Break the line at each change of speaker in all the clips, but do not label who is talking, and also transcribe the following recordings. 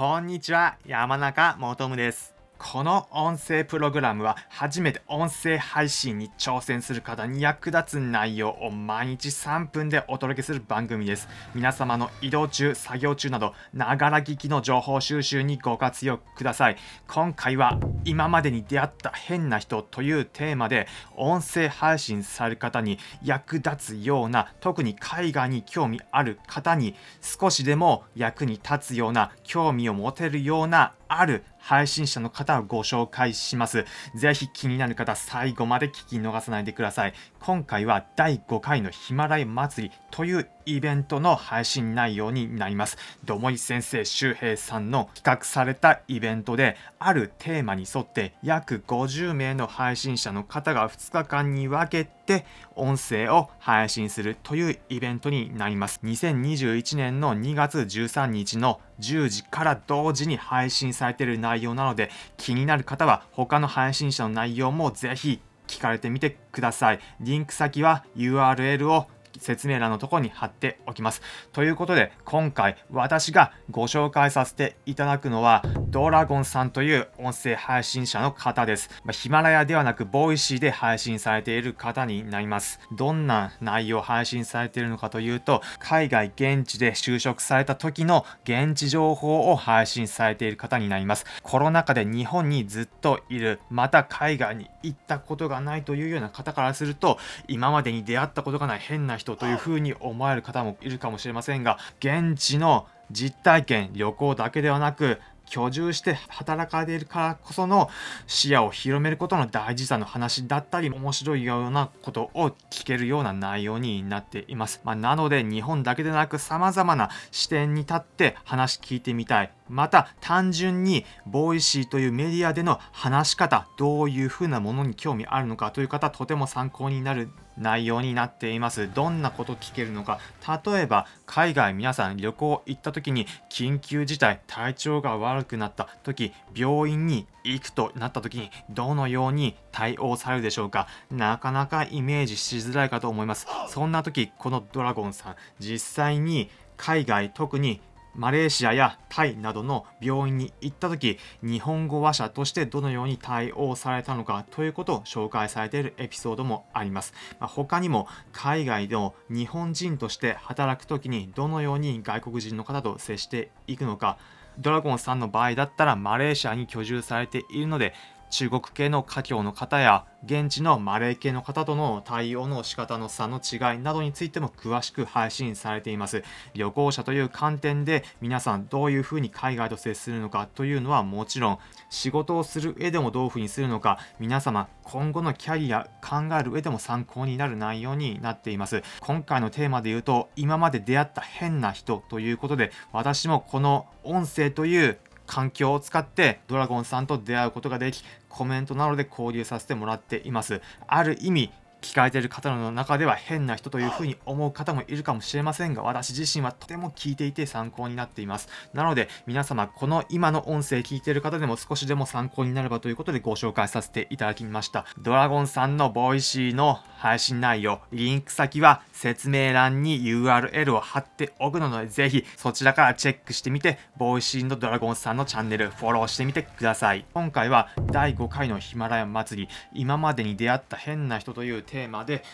こんにちは、山中もとむです。この音声プログラムは初めて音声配信に挑戦する方に役立つ内容を毎日3分でお届けする番組です。皆様の移動中、作業中など、ながら聞きの情報収集にご活用ください。今回は今までに出会った変な人というテーマで音声配信される方に役立つような特に海外に興味ある方に少しでも役に立つような興味を持てるようなある配信者の方をご紹介します。ぜひ気になる方、最後まで聞き逃さないでください。今回は第5回のヒマラヤ祭りというイベントの配信内容になります。どもい先生周平さんの企画されたイベントで、あるテーマに沿って約50名の配信者の方が2日間に分けて音声を配信するというイベントになります。2021年の2月13日の10時から同時に配信されている内容なので気になる方は他の配信者の内容もぜひ聞かれてみてください。リンク先は URL を説明欄のところに貼っておきます。ということで今回私がご紹介させていただくのはドラゴンさんという音声配信者の方です。まあヒマラヤではなくボイシーで配信されている方になります。どんな内容を配信されているのかというと海外現地で就職された時の現地情報を配信されている方になります。コロナ禍で日本にずっといるまた海外に行ったことがないというような方からすると今までに出会ったことがない変な人というふうに思える方もいるかもしれませんが現地の実体験旅行だけではなく居住して働かれるからこその視野を広めることの大事さの話だったり面白いようなことを聞けるような内容になっています、まあ、なので日本だけでなく様々な視点に立って話聞いてみたい。また単純にボイシーというメディアでの話し方どういうふうなものに興味あるのかという方とても参考になる内容になっています。どんなこと聞けるのか。例えば海外皆さん旅行行った時に緊急事態体調が悪くなった時病院に行くとなった時にどのように対応されるでしょうか？なかなかイメージしづらいかと思います。そんな時このドラゴンさん実際に海外特にマレーシアやタイなどの病院に行った時日本語話者としてどのように対応されたのかということを紹介されているエピソードもあります、まあ、他にも海外の日本人として働く時にどのように外国人の方と接していくのかドラゴンさんの場合だったらマレーシアに居住されているので中国系の華僑の方や現地のマレー系の方との対応の仕方の差の違いなどについても詳しく配信されています。旅行者という観点で皆さんどういうふうに海外と接するのかというのはもちろん仕事をする上でもどういうふうにするのか皆様今後のキャリア考える上でも参考になる内容になっています。今回のテーマで言うと今まで出会った変な人ということで私もこの音声という環境を使ってドラゴンさんと出会うことができコメントなどで交流させてもらっています。ある意味聞かれている方の中では変な人というふうに思う方もいるかもしれませんが私自身はとても聞いていて参考になっています。なので皆様この今の音声聞いている方でも少しでも参考になればということでご紹介させていただきました。ドラゴンさんのボイシーの配信内容リンク先は説明欄に URL を貼っておくのでぜひそちらからチェックしてみてボイシーのドラゴンさんのチャンネルフォローしてみてください。今回は第5回のヒマラヤ祭り今までに出会った変な人というテーマで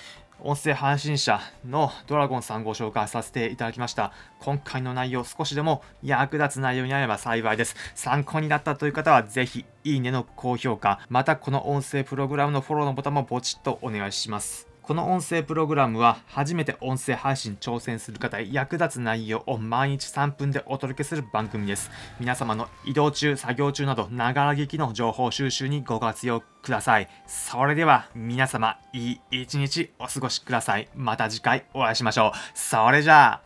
音声配信者のドラゴンさんご紹介させていただきました。今回の内容少しでも役立つ内容になれば幸いです。参考になったという方はぜひいいねの高評価またこの音声プログラムのフォローのボタンもポチッとお願いします。この音声プログラムは初めて音声配信挑戦する方へ役立つ内容を毎日3分でお届けする番組です。皆様の移動中作業中などながら聞きの情報収集にご活用ください。それでは皆様いい一日お過ごしください。また次回お会いしましょう。それじゃあ。